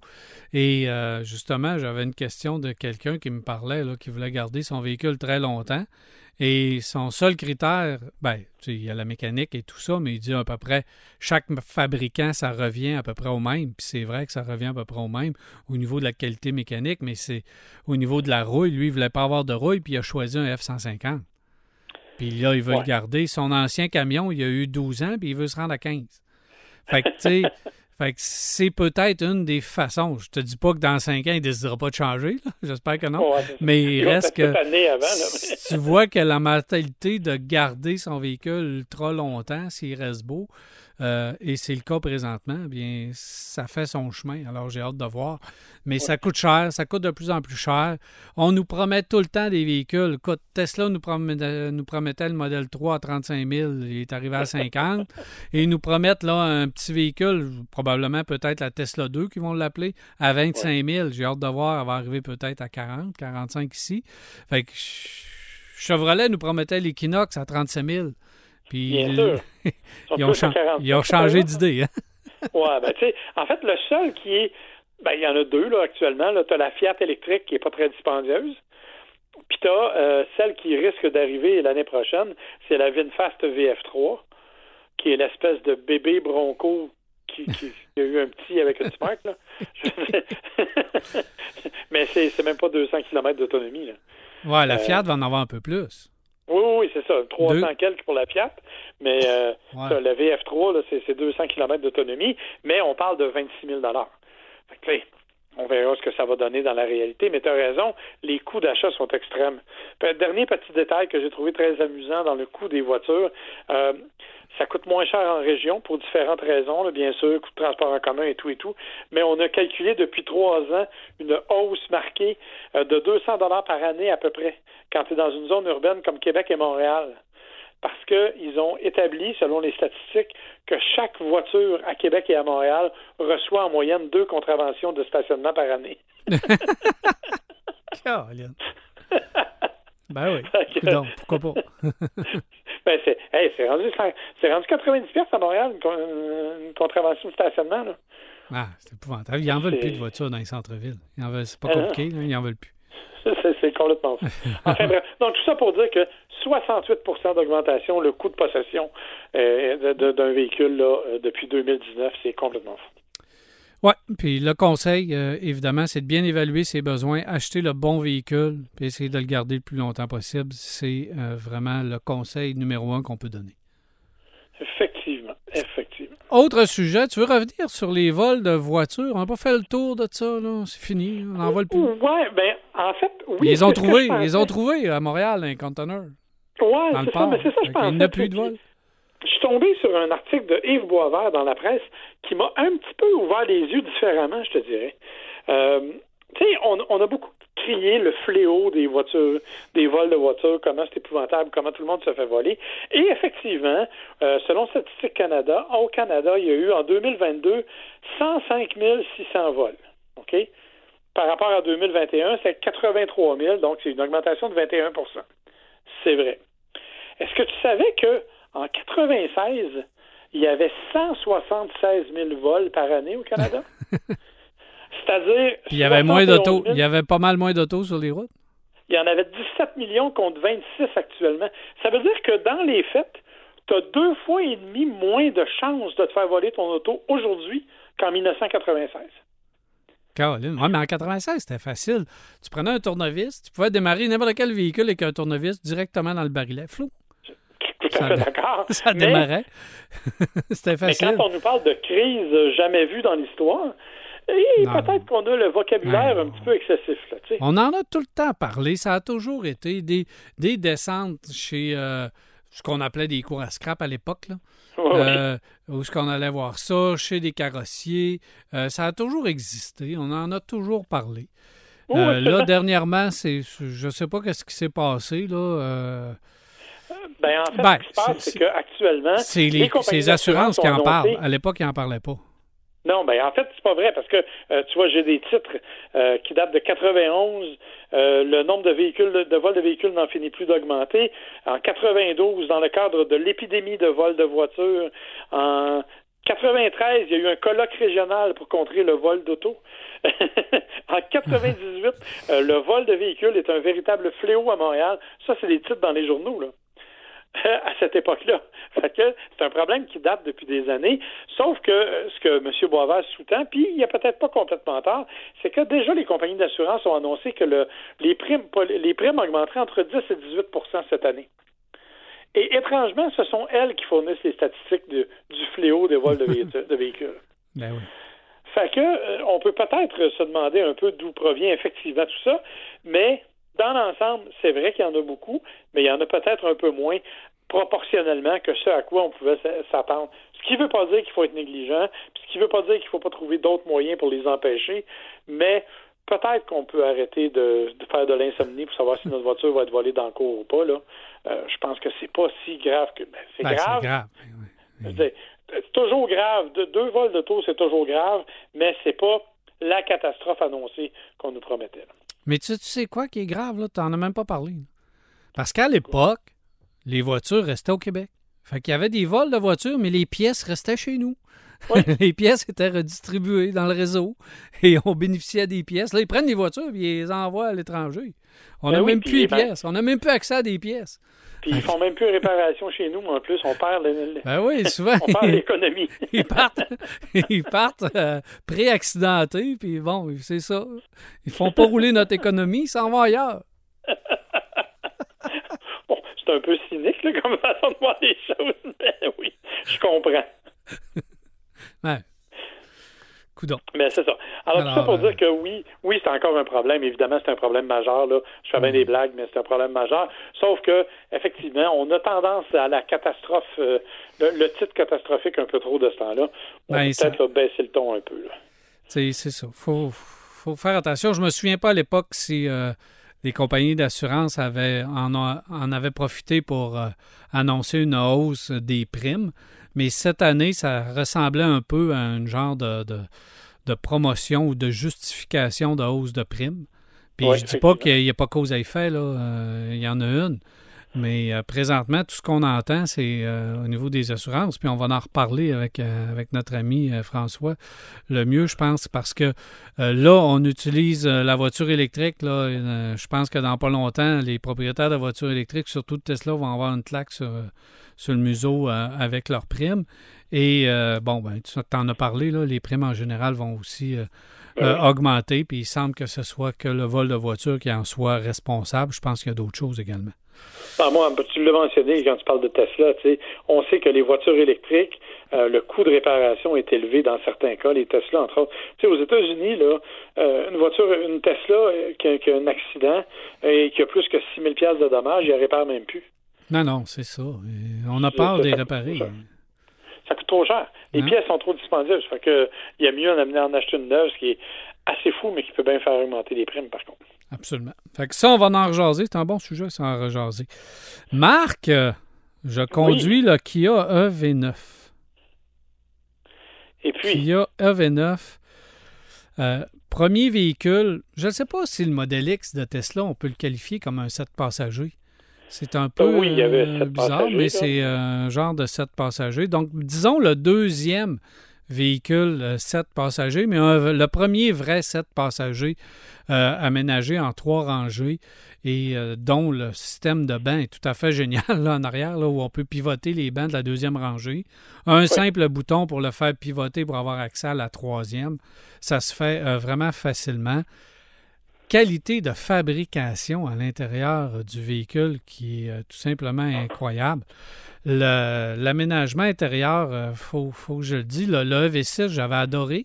Et euh, justement, j'avais une question de quelqu'un qui me parlait, là, qui voulait garder son véhicule très longtemps. Et son seul critère, ben, il y a la mécanique et tout ça, mais il dit à peu près, chaque fabricant, ça revient à peu près au même. Puis c'est vrai que ça revient à peu près au même au niveau de la qualité mécanique, mais c'est au niveau de la rouille. Lui, il ne voulait pas avoir de rouille, puis il a choisi un F-150. Puis là, il veut le garder. Son ancien camion, il a eu 12 ans, puis il veut se rendre à 15. Fait que, tu sais, Fait que c'est peut-être une des façons. Je te dis pas que dans cinq ans, il ne décidera pas de changer. [LAUGHS] J'espère que non. mais il reste que tu vois que la mentalité de garder son véhicule ultra longtemps, s'il reste beau, euh, et c'est le cas présentement, eh bien, ça fait son chemin. Alors, j'ai hâte de voir. Mais ça coûte cher, ça coûte de plus en plus cher. On nous promet tout le temps des véhicules. Écoute, Tesla nous, nous promettait le modèle 3 à 35 000, il est arrivé à 50. [LAUGHS] et ils nous promettent là un petit véhicule, probablement peut-être la Tesla 2 qui vont l'appeler, à 25 000. J'ai hâte de voir, elle va arriver peut-être à 40, 45 ici. Fait que Chevrolet nous promettait l'Equinox à 37 000. Bien sûr. [LAUGHS] ils, ont changé d'idée. Hein? [LAUGHS] oui, ben, tu sais, en fait, le seul qui est. Ben, il y en a deux, là, actuellement. Tu as la Fiat électrique qui n'est pas très dispendieuse. Puis tu as euh, celle qui risque d'arriver l'année prochaine, c'est la VinFast VF3, qui est l'espèce de bébé Bronco qui, qui, a eu un petit avec une Smart. Là. [LAUGHS] Mais c'est même pas 200 km d'autonomie. Ouais, la euh, Fiat va en avoir un peu plus. Oui, oui, c'est ça. 300 quelques pour la Fiat, mais euh, la VF3, c'est 200 km d'autonomie, mais on parle de 26 000 fait on verra ce que ça va donner dans la réalité, mais tu as raison, les coûts d'achat sont extrêmes. dernier petit détail que j'ai trouvé très amusant dans le coût des voitures, euh, ça coûte moins cher en région pour différentes raisons, bien sûr, coût de transport en commun et tout et tout. Mais on a calculé depuis trois ans une hausse marquée euh, de 200 dollars par année à peu près quand tu es dans une zone urbaine comme Québec et Montréal. Parce qu'ils ont établi, selon les statistiques, que chaque voiture à Québec et à Montréal reçoit en moyenne deux contraventions de stationnement par année. [LAUGHS] [LAUGHS] [LAUGHS] ben oui. [LAUGHS] Donc, pourquoi pas? [LAUGHS] Ben, c'est hey, rendu, rendu 90 à Montréal, une, contravention de stationnement. Là. Ah, c'est épouvantable. Ils n'en veulent plus de voitures dans les centres-villes. C'est pas ah, compliqué, ils n'en veulent plus. [LAUGHS] C'est complètement fou. Enfin bref. Donc, tout ça pour dire que 68% d'augmentation, le coût de possession euh, d'un véhicule là, euh, depuis 2019, c'est complètement fou. Oui, puis le conseil, euh, évidemment, c'est de bien évaluer ses besoins, acheter le bon véhicule, puis essayer de le garder le plus longtemps possible. C'est euh, vraiment le conseil numéro un qu'on peut donner. Effectivement, effectivement. Autre sujet, tu veux revenir sur les vols de voitures? On n'a pas fait le tour de ça, là. C'est fini, on n'en vole plus. Oui, bien, en fait, oui. Ils ont trouvé, ils ont trouvé à Montréal un conteneur. Oui, c'est ça, mais c'est ça, je pense. Il n'y a plus de vol je suis tombé sur un article de Yves Boisvert dans la presse qui m'a un petit peu ouvert les yeux différemment, je te dirais. Euh, tu sais, on, a beaucoup crié le fléau des voitures, des vols de voitures, comment c'est épouvantable, comment tout le monde se fait voler. Et effectivement, euh, selon Statistique Canada, au Canada, il y a eu en 2022 105 600 vols. OK? Par rapport à 2021, c'est 83 000, donc c'est une augmentation de 21% C'est vrai. Est-ce que tu savais que en 96, il y avait 176 000 vols par année au Canada. [LAUGHS] C'est-à-dire. Il y avait moins d'autos. Il y avait pas mal moins d'autos sur les routes? Il y en avait 17 millions contre 26 actuellement. Ça veut dire que dans les faits, tu as deux fois et demi moins de chances de te faire voler ton auto aujourd'hui qu'en 1996. Caroline, oui, mais en 96, c'était facile. Tu prenais un tournevis, tu pouvais démarrer n'importe quel véhicule avec un tournevis directement dans le barillet. Flou. Tout à fait d'accord. [LAUGHS] Ça démarrait. [LAUGHS] c'était facile. Mais quand on nous parle de crise jamais vue dans l'histoire, eh, peut-être qu'on a le vocabulaire un petit peu excessif. Là, on en a tout le temps parlé. Ça a toujours été des, des descentes chez euh, ce qu'on appelait des cours à scrap à l'époque. Là. Euh, où ce qu'on allait voir ça, chez des carrossiers. Euh, ça a toujours existé. On en a toujours parlé. Euh, là, dernièrement, c'est, je ne sais pas ce qui s'est passé. Là, ben, en fait, ce qui se passe, c'est qu'actuellement, c'est les, assurances qui en parlent. À l'époque, ils n'en parlaient pas. Non, ben en fait, c'est pas vrai parce que euh, tu vois, j'ai des titres euh, qui datent de 91. Euh, le nombre de véhicules de, vols de véhicules n'en finit plus d'augmenter. En 92, dans le cadre de l'épidémie de vols de voitures, en 93, il y a eu un colloque régional pour contrer le vol d'auto. [LAUGHS] en 98, le vol de véhicules est un véritable fléau à Montréal. Ça, c'est des titres dans les journaux, là. [LAUGHS] à cette époque-là. [LAUGHS] que c'est un problème qui date depuis des années. Sauf que euh, ce que M. Boisvert sous-tend, puis il n'y a peut-être pas complètement tort, c'est que déjà les compagnies d'assurance ont annoncé que le, les primes les primes augmenteraient entre 10 et 18% cette année. Et étrangement, ce sont elles qui fournissent les statistiques du fléau des vols [LAUGHS] de, véhicules. Ben oui. Fait que euh, on peut peut-être se demander un peu d'où provient effectivement tout ça, mais dans l'ensemble, c'est vrai qu'il y en a beaucoup, mais il y en a peut-être un peu moins proportionnellement que ce à quoi on pouvait s'attendre. Ce qui ne veut pas dire qu'il faut être négligent, puis ce qui ne veut pas dire qu'il ne faut pas trouver d'autres moyens pour les empêcher, mais peut-être qu'on peut arrêter de, faire de l'insomnie pour savoir si notre voiture va être volée dans le cours ou pas. Là. Euh, je pense que c'est pas si grave que. Ben, c'est ben, grave. grave. C'est toujours grave. deux vols de taux, c'est toujours grave, mais c'est pas la catastrophe annoncée qu'on nous promettait. Mais tu, sais quoi qui est grave, là? Tu n'en as même pas parlé. Parce qu'à l'époque, les voitures restaient au Québec. Fait qu'il y avait des vols de voitures, mais les pièces restaient chez nous. [LAUGHS] les pièces étaient redistribuées dans le réseau et on bénéficiait des pièces. Là, ils prennent des voitures et ils les envoient à l'étranger. On n'a ben même plus les pièces. On n'a même plus accès à des pièces. Puis ils font même plus réparation chez nous, en plus, on perd ben oui, souvent, [LAUGHS] on perd l'économie. [LAUGHS] ils partent, ils partent euh, pré-accidentés, puis bon, c'est ça. Ils font pas rouler notre économie, ils s'en vont ailleurs. bon, c'est un peu cynique là, comme façon de voir les choses, mais oui, je comprends. Ouais. Mais c'est ça. Alors, tout ça pour dire euh, que oui, oui, c'est encore un problème. Évidemment, c'est un problème majeur. Là. Je fais bien des blagues, mais c'est un problème majeur. Sauf que, effectivement, on a tendance à la catastrophe, euh, le, titre catastrophique un peu trop de ce temps-là. On ben, peut peut-être baisser le ton un peu. C'est ça. Faut, faut faire attention. Je me souviens pas à l'époque si euh, les compagnies d'assurance avaient en, en, avaient profité pour annoncer une hausse des primes. Mais cette année, ça ressemblait un peu à un genre de, de, promotion ou de justification de hausse de primes. Puis je dis pas qu'il n'y a pas cause à effet, là. Euh, il y en a une. Mais euh, présentement, tout ce qu'on entend, c'est euh, au niveau des assurances, puis on va en reparler avec, avec notre ami François. Le mieux, je pense, parce que là, on utilise la voiture électrique. Là, je pense que dans pas longtemps, les propriétaires de voitures électriques, surtout de Tesla, vont avoir une claque sur, sur le museau euh, avec leurs primes. Et euh, bon, ben, tu en as parlé, là, les primes en général vont aussi euh, ben augmenter. Puis il semble que ce soit que le vol de voiture qui en soit responsable. Je pense qu'il y a d'autres choses également. Ah, moi, tu l'as mentionné quand tu parles de Tesla, on sait que les voitures électriques, le coût de réparation est élevé dans certains cas, les Tesla entre autres. Tu sais, aux États-Unis, là, une voiture, une Tesla qui a, un accident et qui a plus que 6 000 de dommages, il ne répare même plus. Non, non, c'est ça. on a peur de les réparer. Ça coûte trop cher. Les hein? pièces sont trop dispendieuses. Fait que, il y a mieux en, en acheter une neuve, ce qui est assez fou, mais qui peut bien faire augmenter les primes, par contre. Absolument. Fait que ça, on va en rejaser. C'est un bon sujet, ça, en rejaser. Marc, euh, je conduis le Kia EV9. Et puis? Kia EV9. Euh, premier véhicule, je ne sais pas si le modèle X de Tesla, on peut le qualifier comme un 7 passagers. C'est un peu oui, il y avait euh, bizarre, mais c'est un genre de sept passagers. Donc, disons le deuxième véhicule 7 passagers, mais le premier vrai 7 passagers aménagé en trois rangées et dont le système de banc est tout à fait [LAUGHS] génial là, en arrière, là, où on peut pivoter les bancs de la deuxième rangée. Un simple bouton pour le faire pivoter pour avoir accès à la troisième. Ça se fait vraiment facilement qualité de fabrication à l'intérieur du véhicule qui est euh, tout simplement incroyable. L'aménagement intérieur, il euh, faut, que je le dise, le, EV6, j'avais adoré.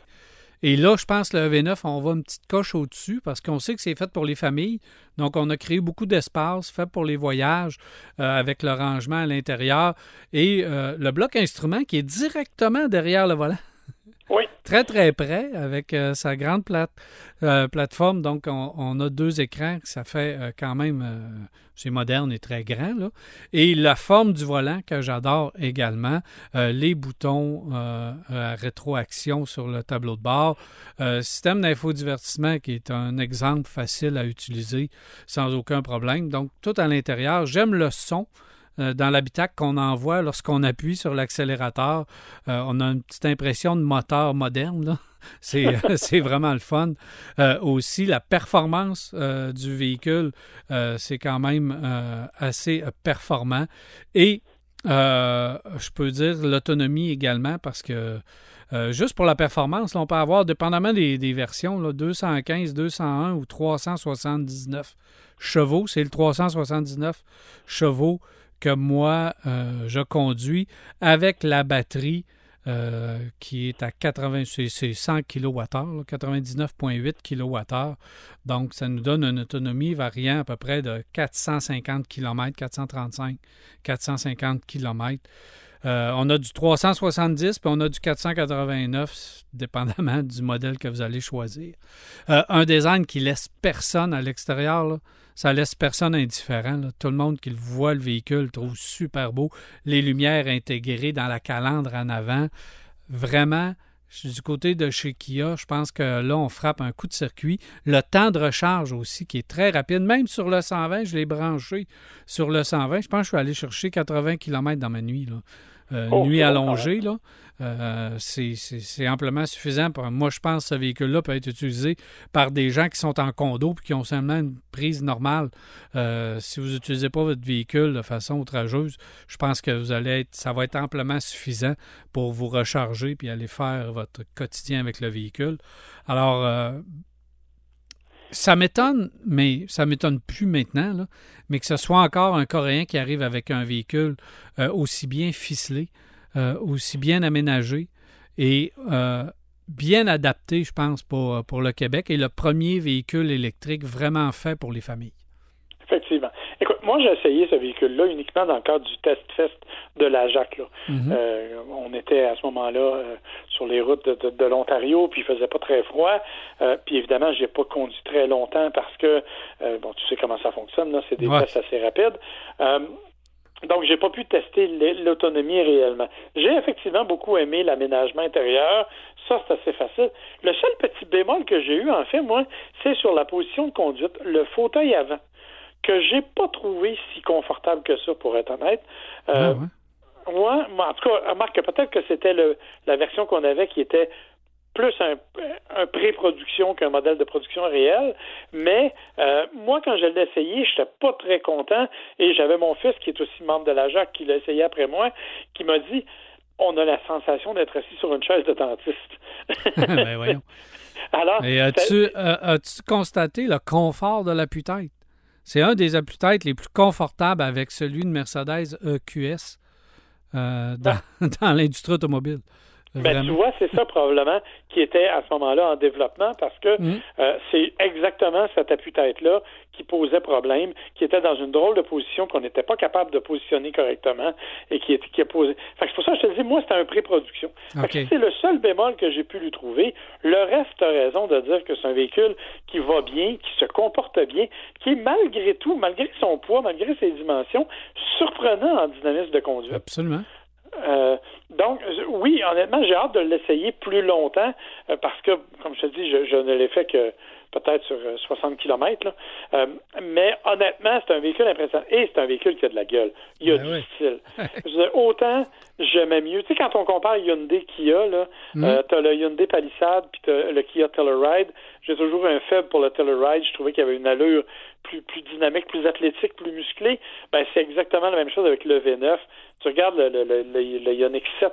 Et là, je pense que le EV9, on va une petite coche au-dessus parce qu'on sait que c'est fait pour les familles. Donc, on a créé beaucoup d'espace fait pour les voyages euh, avec le rangement à l'intérieur et le bloc instrument qui est directement derrière le volant. [LAUGHS] Oui. Très, très près avec euh, sa grande plate, euh, plateforme. Donc, on, a deux écrans. Ça fait euh, quand même, c'est moderne et très grand. Là. Et la forme du volant que j'adore également. les boutons à rétroaction sur le tableau de bord. système d'infodivertissement qui est un exemple facile à utiliser sans aucun problème. Donc, tout à l'intérieur. J'aime le son. Euh, dans l'habitacle qu'on envoie lorsqu'on appuie sur l'accélérateur. Euh, on a une petite impression de moteur moderne. [LAUGHS] [LAUGHS] C'est, vraiment le fun. Euh, aussi, la performance du véhicule, c'est quand même assez performant. Et je peux dire l'autonomie également parce que juste pour la performance, on peut avoir, dépendamment des, des versions, là, 215, 201 ou 379 chevaux. C'est le 379 chevaux que moi, euh, je conduis avec la batterie euh, qui est à 80, c'est 100 kWh, 99,8 kWh. Donc, ça nous donne une autonomie variant à peu près de 450 km, 435, 450 km. On a du 370 puis on a du 489, dépendamment du modèle que vous allez choisir. Euh, un design qui laisse personne à l'extérieur ça laisse personne indifférent. Tout le monde qui voit le véhicule trouve super beau. Les lumières intégrées dans la calandre en avant. Vraiment, du côté de chez Kia. Je pense que là, on frappe un coup de circuit. Le temps de recharge aussi, qui est très rapide. Même sur le 120, je l'ai branché sur le 120. Je pense que je suis allé chercher 80 km dans ma nuit. Là. Euh, oh, nuit allongée, là. Euh, c'est amplement suffisant. moi, je pense que ce véhicule-là peut être utilisé par des gens qui sont en condo et qui ont seulement une prise normale. Euh, si vous n'utilisez pas votre véhicule de façon outrageuse, je pense que vous allez être, ça va être amplement suffisant pour vous recharger puis aller faire votre quotidien avec le véhicule. Alors, ça m'étonne, mais ça m'étonne plus maintenant, mais que ce soit encore un Coréen qui arrive avec un véhicule aussi bien ficelé. Euh, aussi bien aménagé et euh, bien adapté, je pense, pour, pour le Québec et le premier véhicule électrique vraiment fait pour les familles. Effectivement. Moi, j'ai essayé ce véhicule-là uniquement dans le cadre du test fest de la Jacques. Mm-hmm. Euh, on était à ce moment-là sur les routes de, l'Ontario, puis il faisait pas très froid. puis évidemment, j'ai pas conduit très longtemps parce que, bon, tu sais comment ça fonctionne, c'est des tests assez rapides. Donc, j'ai pas pu tester l'autonomie réellement. J'ai effectivement beaucoup aimé l'aménagement intérieur. Ça, c'est assez facile. Le seul petit bémol que j'ai eu, en fait, moi, c'est sur la position de conduite, le fauteuil avant, que j'ai pas trouvé si confortable que ça, pour être honnête. Euh, ah ouais. en tout cas, remarque peut-être que c'était la version qu'on avait qui était plus un, un pré-production qu'un modèle de production réel. Mais euh, moi, quand je l'ai essayé, je n'étais pas très content. Et j'avais mon fils, qui est aussi membre de la JAC, qui l'a essayé après moi, qui m'a dit on a la sensation d'être assis sur une chaise de dentiste. [LAUGHS] ben voyons. Alors, Et as-tu, euh, as constaté le confort de l'appui-tête? C'est un des appuis-têtes les plus confortables avec celui de Mercedes EQS euh, dans, [LAUGHS] dans l'industrie automobile. Ben, tu vois, c'est ça probablement qui était à ce moment-là en développement parce que mm. euh, c'est exactement cette appui-tête-là qui posait problème, qui était dans une drôle de position qu'on n'était pas capable de positionner correctement et qui, qui a posé. c'est pour ça que je te dis, moi, c'était un pré-production. C'est le seul bémol que j'ai pu lui trouver. Le reste, tu as raison de dire que c'est un véhicule qui va bien, qui se comporte bien, qui est malgré tout, malgré son poids, malgré ses dimensions, surprenant en dynamisme de conduite. Absolument. Euh, donc, oui, honnêtement, j'ai hâte de l'essayer plus longtemps euh, parce que, comme je te dis, je, ne l'ai fait que peut-être sur 60 km. mais honnêtement, c'est un véhicule impressionnant. Et c'est un véhicule qui a de la gueule. Il a Ben du style. [LAUGHS] Je veux dire, autant j'aimais mieux. Tu sais, quand on compare Hyundai Kia, là, Mm. tu as le Hyundai Palisade puis t'as le Kia Telluride. J'ai toujours un faible pour le Telluride. Je trouvais qu'il y avait une allure plus, plus dynamique, plus athlétique, plus musclée. Ben, c'est exactement la même chose avec le V9. Tu regardes le, le, le, le, le Ioniq 7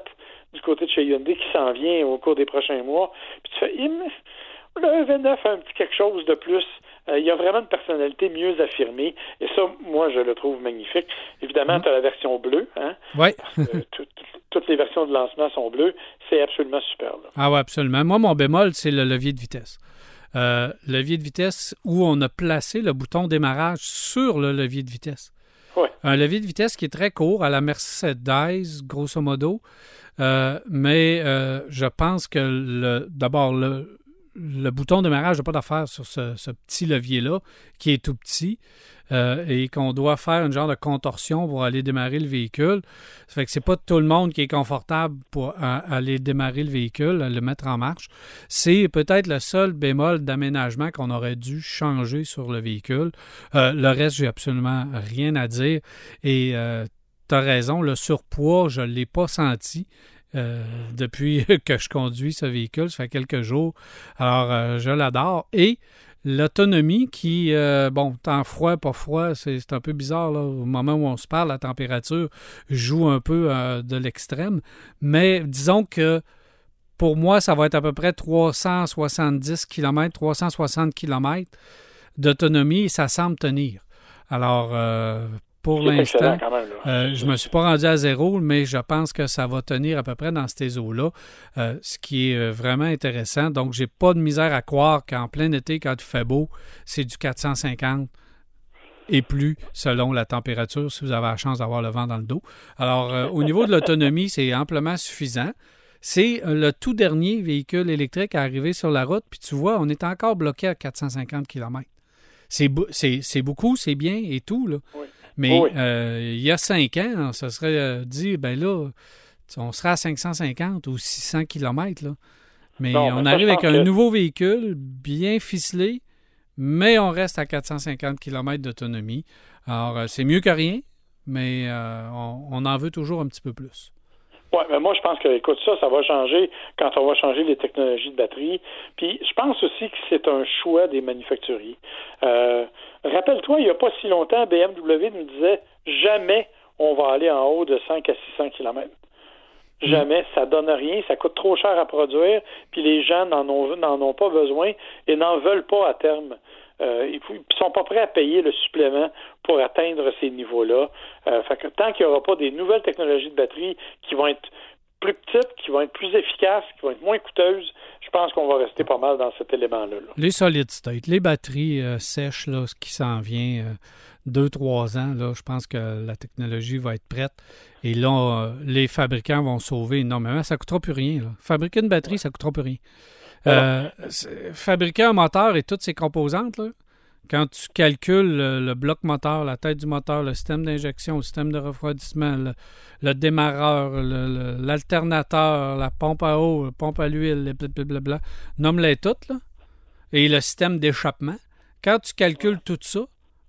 du côté de chez Hyundai qui s'en vient au cours des prochains mois. Puis tu fais, le V9 a un petit quelque chose de plus. Euh, il y a vraiment une personnalité mieux affirmée. Et ça, moi, je le trouve magnifique. Évidemment, tu as la version bleue. Hein, Oui. [LAUGHS] tout- toutes les versions de lancement sont bleues. C'est absolument superbe. Ah oui, absolument. Moi, mon bémol, c'est le levier de vitesse. Euh, levier de vitesse où on a placé le bouton démarrage sur le levier de vitesse. Ouais. Un levier de vitesse qui est très court à la Mercedes, grosso modo. Euh, mais euh, je pense que d'abord, le, le bouton démarrage n'a pas d'affaire sur ce, petit levier-là, qui est tout petit, euh, et qu'on doit faire une genre de contorsion pour aller démarrer le véhicule. Ça fait que c'est pas tout le monde qui est confortable pour aller démarrer le véhicule, le mettre en marche. C'est peut-être le seul bémol d'aménagement qu'on aurait dû changer sur le véhicule. Euh, le reste, j'ai absolument rien à dire. Et tu as raison, le surpoids, je ne l'ai pas senti. Euh, depuis [LAUGHS] que je conduis ce véhicule, ça fait quelques jours. Alors, euh, je l'adore. Et l'autonomie qui, euh, bon, temps froid, pas froid, c'est un peu bizarre. Au moment où on se parle, la température joue un peu de l'extrême. Mais disons que pour moi, ça va être à peu près 370 km, 360 km d'autonomie et ça semble tenir. Alors, pour l'instant, euh, je me suis pas rendu à zéro, mais je pense que ça va tenir à peu près dans ces eaux-là, euh, ce qui est euh, vraiment intéressant. Donc, j'ai pas de misère à croire qu'en plein été, quand il fait beau, c'est du 450 et plus selon la température, si vous avez la chance d'avoir le vent dans le dos. Alors, euh, au niveau de l'autonomie, c'est amplement suffisant. C'est le tout dernier véhicule électrique à arriver sur la route, puis tu vois, on est encore bloqué à 450 km. C'est beaucoup, c'est bien et tout, là. Oui. Mais Oui. euh, il y a cinq ans, on se serait euh, dit, ben là, on serait à 550 ou 600 km, là. Mais Non, on ça, arrive avec un que- nouveau véhicule bien ficelé, mais on reste à 450 km d'autonomie. Alors, euh, c'est mieux que rien, mais euh, on, on en veut toujours un petit peu plus. Oui, mais moi, je pense que, écoute, ça, ça va changer quand on va changer les technologies de batterie. Puis, je pense aussi que c'est un choix des manufacturiers. Euh, Rappelle-toi, il n'y a pas si longtemps, BMW nous disait jamais on va aller en haut de 5 à 600 km. Jamais, ça donne rien, ça coûte trop cher à produire, puis les gens n'en ont, n'en ont pas besoin et n'en veulent pas à terme. Euh, ils ne sont pas prêts à payer le supplément pour atteindre ces niveaux-là. Euh, fait que tant qu'il n'y aura pas des nouvelles technologies de batterie qui vont être plus petites, qui vont être plus efficaces, qui vont être moins coûteuses, je pense qu'on va rester pas mal dans cet élément-là. là. Les solid state, les batteries euh, sèches, là, ce qui s'en vient, euh, deux, trois ans, là, je pense que la technologie va être prête. Et là, les fabricants vont sauver énormément. Ça ne coûtera plus rien. là. Fabriquer une batterie, ça ne coûtera plus rien. Euh, fabriquer un moteur et toutes ses composantes, là, quand tu calcules le, le bloc moteur, la tête du moteur, le système d'injection, le système de refroidissement, le, le démarreur, l'alternateur, la pompe à eau, la pompe à l'huile, blablabla, nomme-les toutes, là, et le système d'échappement, quand tu calcules tout ça,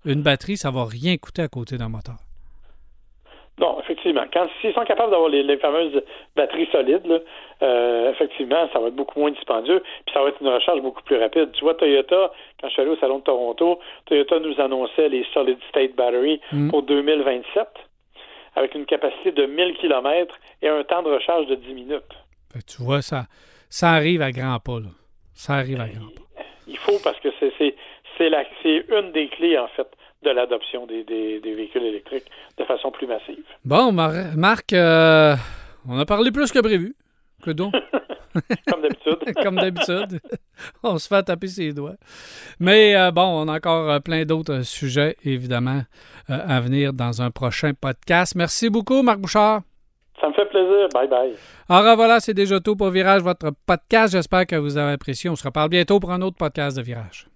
une batterie, ça va rien coûter à côté d'un moteur. Non, effectivement. Quand s'ils sont capables d'avoir les, les fameuses batteries solides, là, euh, effectivement, ça va être beaucoup moins dispendieux, puis ça va être une recharge beaucoup plus rapide. Tu vois, Toyota, quand je suis allé au salon de Toronto, Toyota nous annonçait les solid state batteries Mm. pour 2027, avec une capacité de 1000 km et un temps de recharge de 10 minutes. Fait que tu vois, ça, ça arrive à grands pas. Là. Ça arrive à grands pas. Il faut parce que c'est c'est une des clés en fait de l'adoption des, des, des véhicules électriques de façon plus massive. Bon, Mar- Marc, euh, on a parlé plus que prévu. Que donc? [LAUGHS] Comme d'habitude. [LAUGHS] Comme d'habitude. [LAUGHS] on se fait taper ses doigts. Mais euh, bon, on a encore euh, plein d'autres sujets, évidemment, euh, à venir dans un prochain podcast. Merci beaucoup, Marc Bouchard. Ça me fait plaisir. Bye bye. Alors voilà, c'est déjà tout pour Virage, votre podcast. J'espère que vous avez apprécié. On se reparle bientôt pour un autre podcast de Virage.